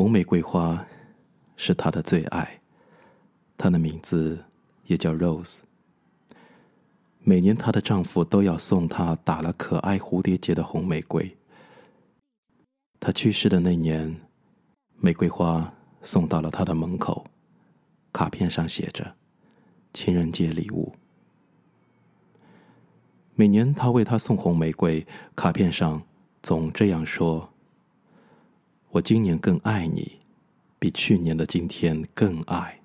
红玫瑰花是她的最爱，她的名字也叫 Rose。每年她的丈夫都要送她打了可爱蝴蝶结的红玫瑰。她去世的那年，玫瑰花送到了她的门口，卡片上写着“情人节礼物”。每年他为她送红玫瑰，卡片上总这样说：“我今年更爱你，比去年的今天更爱。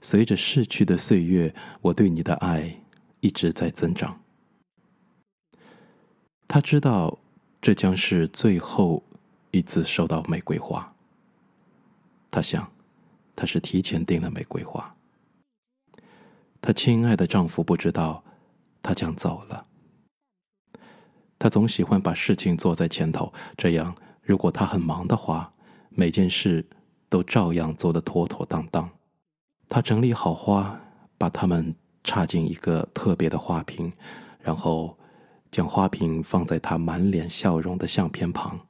随着逝去的岁月，我对你的爱一直在增长。”他知道这将是最后一次收到玫瑰花。他想，他是提前订了玫瑰花。她亲爱的丈夫不知道。他将走了。他总喜欢把事情做在前头，这样如果他很忙的话，每件事都照样做得妥妥当当。他整理好花，把它们插进一个特别的花瓶，然后将花瓶放在她满脸笑容的相片旁。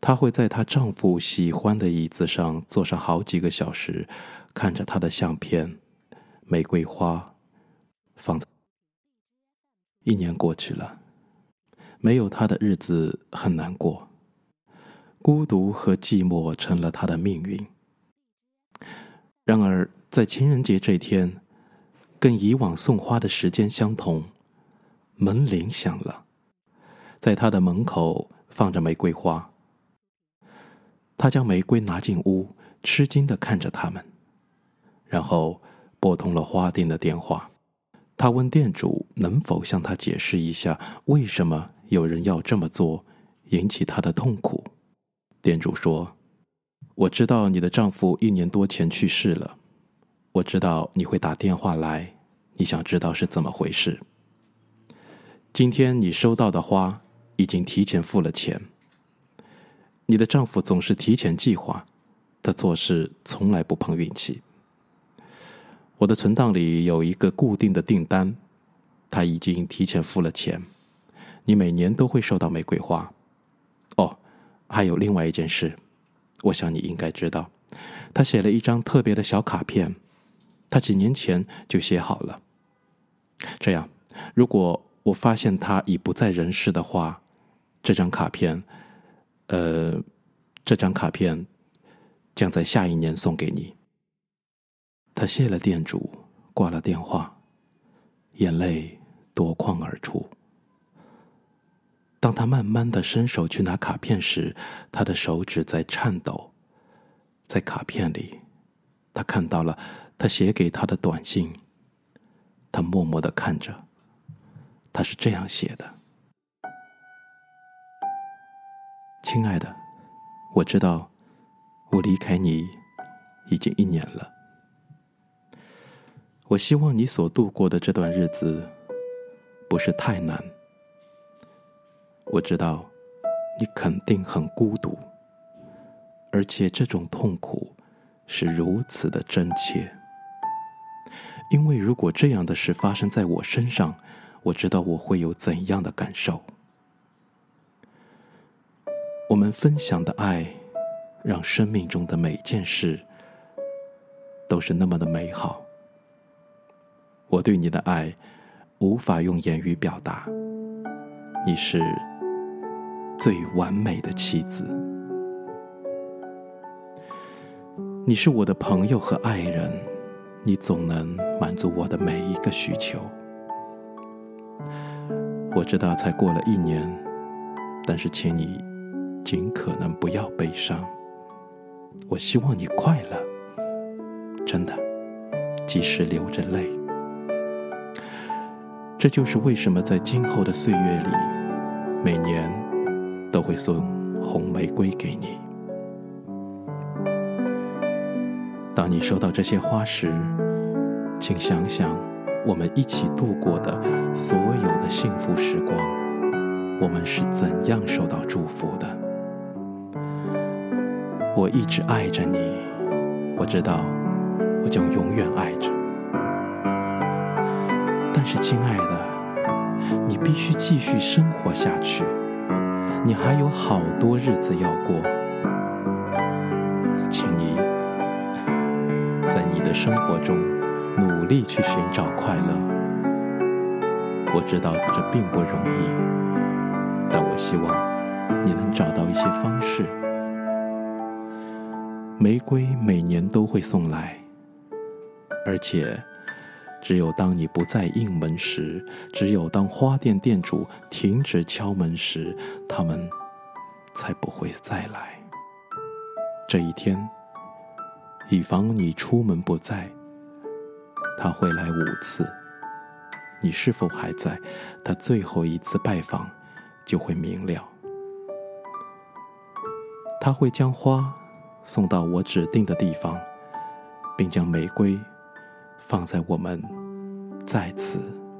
她会在她丈夫喜欢的椅子上坐上好几个小时，看着他的相片，玫瑰花。放在一年过去了，没有他的日子很难过，孤独和寂寞成了他的命运。然而，在情人节这天，跟以往送花的时间相同，门铃响了，在他的门口放着玫瑰花。他将玫瑰拿进屋，吃惊的看着他们，然后拨通了花店的电话。他问店主能否向他解释一下为什么有人要这么做，引起他的痛苦。店主说：“我知道你的丈夫一年多前去世了，我知道你会打电话来，你想知道是怎么回事。今天你收到的花已经提前付了钱。你的丈夫总是提前计划，他做事从来不碰运气。”我的存档里有一个固定的订单，他已经提前付了钱。你每年都会收到玫瑰花。哦，还有另外一件事，我想你应该知道，他写了一张特别的小卡片，他几年前就写好了。这样，如果我发现他已不在人世的话，这张卡片，呃，这张卡片将在下一年送给你。他谢了店主，挂了电话，眼泪夺眶而出。当他慢慢的伸手去拿卡片时，他的手指在颤抖。在卡片里，他看到了他写给他的短信。他默默的看着，他是这样写的：“亲爱的，我知道我离开你已经一年了。”我希望你所度过的这段日子不是太难。我知道你肯定很孤独，而且这种痛苦是如此的真切。因为如果这样的事发生在我身上，我知道我会有怎样的感受。我们分享的爱，让生命中的每件事都是那么的美好。我对你的爱无法用言语表达。你是最完美的妻子，你是我的朋友和爱人，你总能满足我的每一个需求。我知道才过了一年，但是请你尽可能不要悲伤。我希望你快乐，真的，即使流着泪。这就是为什么在今后的岁月里，每年都会送红玫瑰给你。当你收到这些花时，请想想我们一起度过的所有的幸福时光，我们是怎样受到祝福的。我一直爱着你，我知道，我将永远爱着。但是，亲爱的，你必须继续生活下去。你还有好多日子要过。请你在你的生活中努力去寻找快乐。我知道这并不容易但我希望你能找到一些方式。玫瑰每年都会送来而且只有当你不再应门时，只有当花店店主停止敲门时，他们才不会再来。这一天，以防你出门不在，他会来五次。你是否还在？他最后一次拜访就会明了。他会将花。送到我指定的地方，并将玫瑰放在我们再次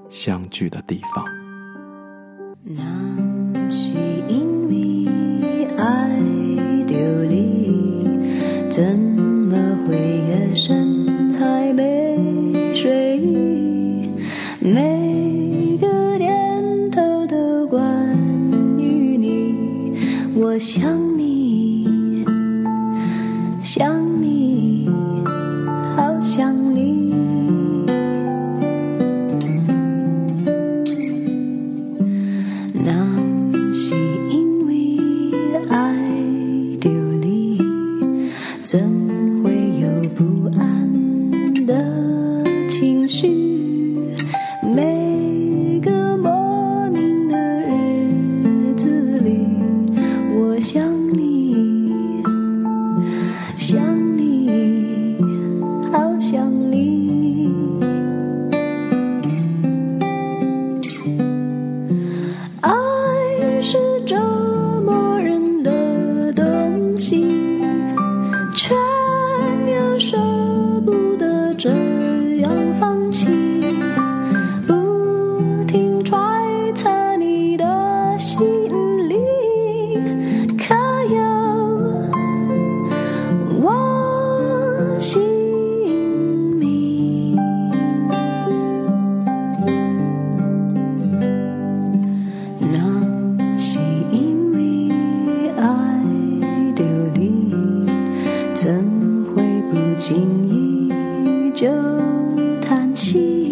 相聚的地方。那是因为爱着你，怎就叹息。